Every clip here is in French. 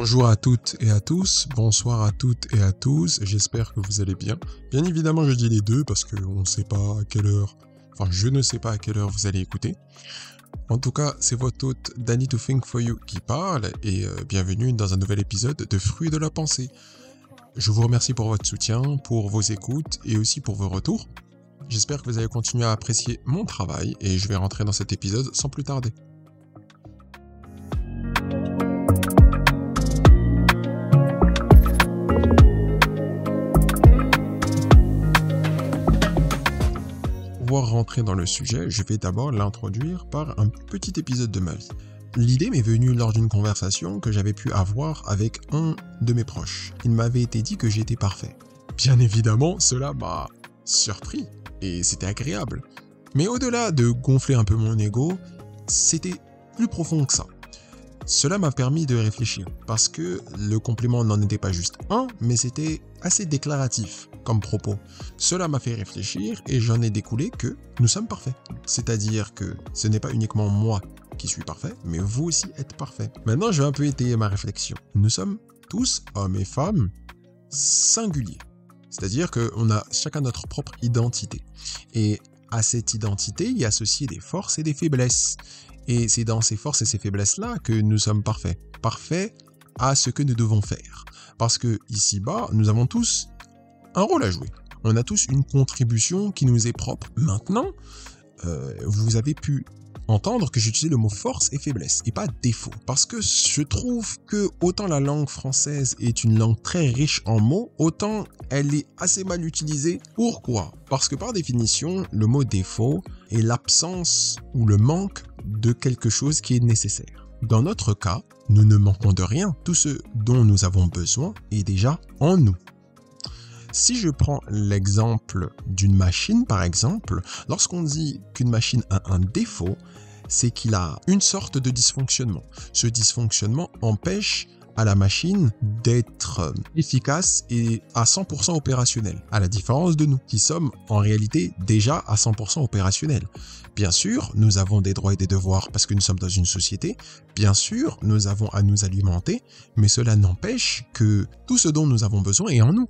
Bonjour à toutes et à tous, bonsoir à toutes et à tous, j'espère que vous allez bien. Bien évidemment, je dis les deux parce qu'on ne sait pas à quelle heure, enfin je ne sais pas à quelle heure vous allez écouter. En tout cas, c'est votre hôte Danny to Think for You qui parle et euh, bienvenue dans un nouvel épisode de Fruits de la pensée. Je vous remercie pour votre soutien, pour vos écoutes et aussi pour vos retours. J'espère que vous allez continuer à apprécier mon travail et je vais rentrer dans cet épisode sans plus tarder. Rentrer dans le sujet, je vais d'abord l'introduire par un petit épisode de ma vie. L'idée m'est venue lors d'une conversation que j'avais pu avoir avec un de mes proches. Il m'avait été dit que j'étais parfait. Bien évidemment, cela m'a surpris et c'était agréable. Mais au-delà de gonfler un peu mon ego, c'était plus profond que ça. Cela m'a permis de réfléchir, parce que le compliment n'en était pas juste un, mais c'était assez déclaratif comme propos. Cela m'a fait réfléchir et j'en ai découlé que nous sommes parfaits. C'est-à-dire que ce n'est pas uniquement moi qui suis parfait, mais vous aussi êtes parfait. Maintenant, je vais un peu étayer ma réflexion. Nous sommes tous, hommes et femmes, singuliers. C'est-à-dire qu'on a chacun notre propre identité. Et à cette identité, il y a associé des forces et des faiblesses. Et c'est dans ces forces et ces faiblesses-là que nous sommes parfaits. Parfaits à ce que nous devons faire. Parce que ici-bas, nous avons tous un rôle à jouer. On a tous une contribution qui nous est propre. Maintenant, euh, vous avez pu entendre que j'utilisais le mot force et faiblesse et pas défaut. Parce que je trouve que autant la langue française est une langue très riche en mots, autant elle est assez mal utilisée. Pourquoi? Parce que par définition, le mot défaut est l'absence ou le manque de quelque chose qui est nécessaire. Dans notre cas, nous ne manquons de rien. Tout ce dont nous avons besoin est déjà en nous. Si je prends l'exemple d'une machine, par exemple, lorsqu'on dit qu'une machine a un défaut, c'est qu'il a une sorte de dysfonctionnement. Ce dysfonctionnement empêche à la machine d'être efficace et à 100% opérationnelle, à la différence de nous, qui sommes en réalité déjà à 100% opérationnels. Bien sûr, nous avons des droits et des devoirs parce que nous sommes dans une société, bien sûr, nous avons à nous alimenter, mais cela n'empêche que tout ce dont nous avons besoin est en nous.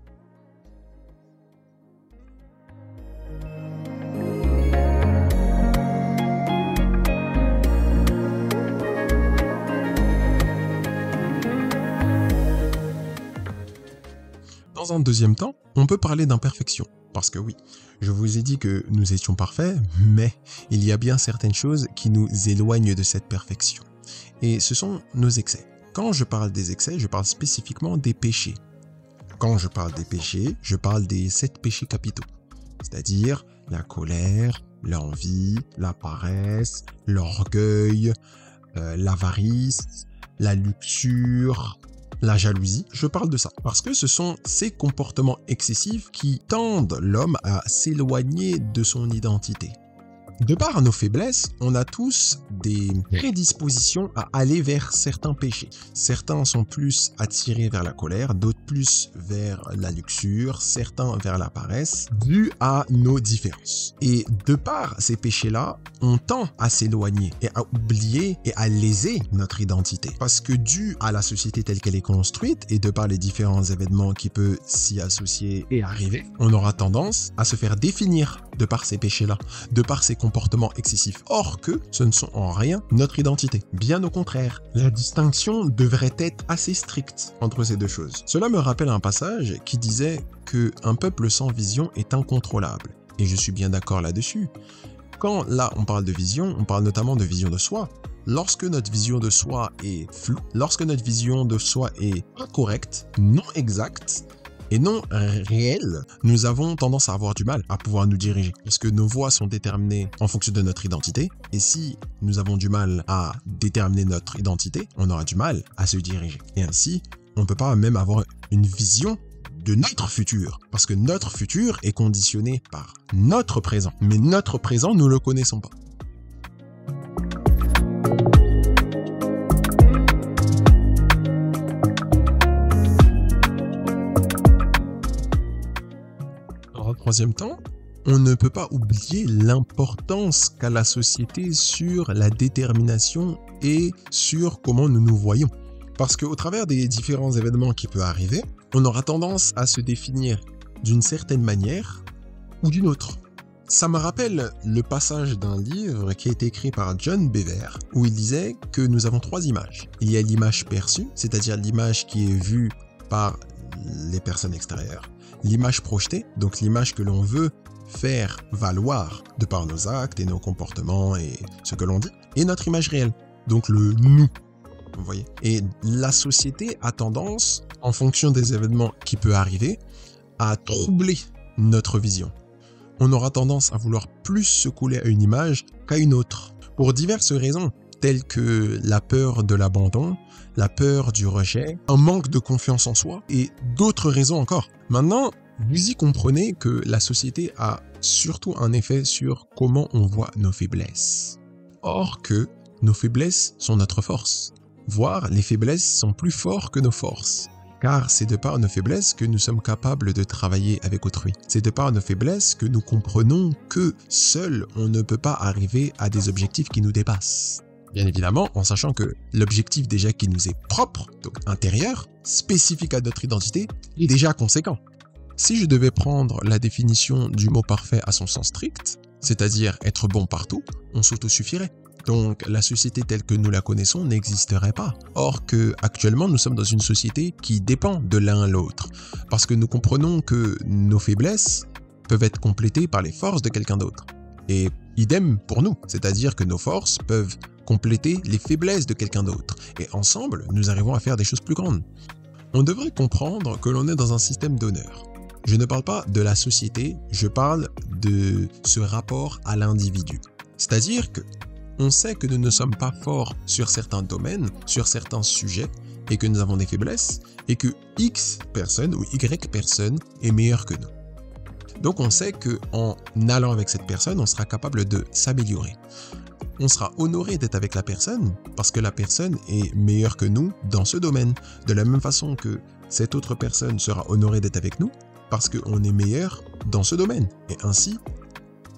Dans un deuxième temps, on peut parler d'imperfection. Parce que oui, je vous ai dit que nous étions parfaits, mais il y a bien certaines choses qui nous éloignent de cette perfection. Et ce sont nos excès. Quand je parle des excès, je parle spécifiquement des péchés. Quand je parle des péchés, je parle des sept péchés capitaux. C'est-à-dire la colère, l'envie, la paresse, l'orgueil, euh, l'avarice, la luxure, la jalousie, je parle de ça. Parce que ce sont ces comportements excessifs qui tendent l'homme à s'éloigner de son identité. De par nos faiblesses, on a tous des prédispositions à aller vers certains péchés. Certains sont plus attirés vers la colère, d'autres plus vers la luxure, certains vers la paresse, dû à nos différences. Et de par ces péchés-là, on tend à s'éloigner et à oublier et à léser notre identité. Parce que dû à la société telle qu'elle est construite et de par les différents événements qui peuvent s'y associer et arriver, on aura tendance à se faire définir de par ces péchés-là, de par ces excessifs. Or que ce ne sont en rien notre identité. Bien au contraire, la distinction devrait être assez stricte entre ces deux choses. Cela me rappelle un passage qui disait que un peuple sans vision est incontrôlable. Et je suis bien d'accord là-dessus. Quand là on parle de vision, on parle notamment de vision de soi. Lorsque notre vision de soi est floue, lorsque notre vision de soi est incorrecte, non exacte, et non réel, nous avons tendance à avoir du mal à pouvoir nous diriger. Parce que nos voies sont déterminées en fonction de notre identité. Et si nous avons du mal à déterminer notre identité, on aura du mal à se diriger. Et ainsi, on ne peut pas même avoir une vision de notre futur. Parce que notre futur est conditionné par notre présent. Mais notre présent, nous ne le connaissons pas. Troisième temps, on ne peut pas oublier l'importance qu'a la société sur la détermination et sur comment nous nous voyons. Parce qu'au travers des différents événements qui peuvent arriver, on aura tendance à se définir d'une certaine manière ou d'une autre. Ça me rappelle le passage d'un livre qui a été écrit par John Bever, où il disait que nous avons trois images. Il y a l'image perçue, c'est-à-dire l'image qui est vue par les personnes extérieures, l'image projetée, donc l'image que l'on veut faire valoir de par nos actes et nos comportements et ce que l'on dit, et notre image réelle, donc le nous. Vous voyez Et la société a tendance, en fonction des événements qui peuvent arriver, à troubler notre vision. On aura tendance à vouloir plus se couler à une image qu'à une autre, pour diverses raisons, telles que la peur de l'abandon, la peur du rejet, un manque de confiance en soi et d'autres raisons encore. Maintenant, vous y comprenez que la société a surtout un effet sur comment on voit nos faiblesses. Or que nos faiblesses sont notre force, voire les faiblesses sont plus fortes que nos forces. Car c'est de par nos faiblesses que nous sommes capables de travailler avec autrui. C'est de par nos faiblesses que nous comprenons que seul on ne peut pas arriver à des objectifs qui nous dépassent. Bien évidemment, en sachant que l'objectif déjà qui nous est propre, donc intérieur, spécifique à notre identité, est déjà conséquent. Si je devais prendre la définition du mot parfait à son sens strict, c'est-à-dire être bon partout, on s'autosuffirait. Donc la société telle que nous la connaissons n'existerait pas. Or que actuellement nous sommes dans une société qui dépend de l'un l'autre, parce que nous comprenons que nos faiblesses peuvent être complétées par les forces de quelqu'un d'autre. Et idem pour nous, c'est-à-dire que nos forces peuvent compléter les faiblesses de quelqu'un d'autre. Et ensemble, nous arrivons à faire des choses plus grandes. On devrait comprendre que l'on est dans un système d'honneur. Je ne parle pas de la société, je parle de ce rapport à l'individu. C'est-à-dire que on sait que nous ne sommes pas forts sur certains domaines, sur certains sujets, et que nous avons des faiblesses, et que X personne ou Y personne est meilleur que nous. Donc on sait que en allant avec cette personne, on sera capable de s'améliorer. On sera honoré d'être avec la personne parce que la personne est meilleure que nous dans ce domaine. De la même façon que cette autre personne sera honorée d'être avec nous parce qu'on est meilleur dans ce domaine. Et ainsi,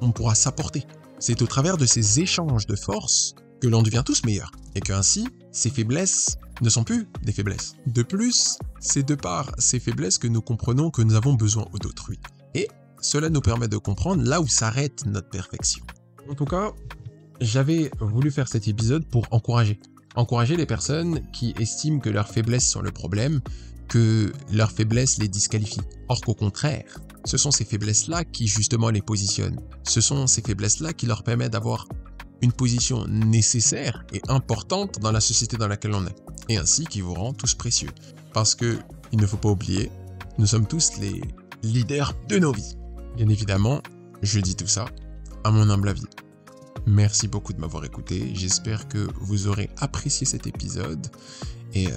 on pourra s'apporter. C'est au travers de ces échanges de forces que l'on devient tous meilleurs. Et que ainsi, ces faiblesses ne sont plus des faiblesses. De plus, c'est de par ces faiblesses que nous comprenons que nous avons besoin d'autrui. Cela nous permet de comprendre là où s'arrête notre perfection. En tout cas, j'avais voulu faire cet épisode pour encourager. Encourager les personnes qui estiment que leurs faiblesses sont le problème, que leurs faiblesses les disqualifient. Or qu'au contraire, ce sont ces faiblesses-là qui justement les positionnent. Ce sont ces faiblesses-là qui leur permettent d'avoir une position nécessaire et importante dans la société dans laquelle on est. Et ainsi qui vous rend tous précieux. Parce que, il ne faut pas oublier, nous sommes tous les leaders de nos vies. Bien évidemment, je dis tout ça à mon humble avis. Merci beaucoup de m'avoir écouté. J'espère que vous aurez apprécié cet épisode. Et euh,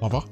au revoir.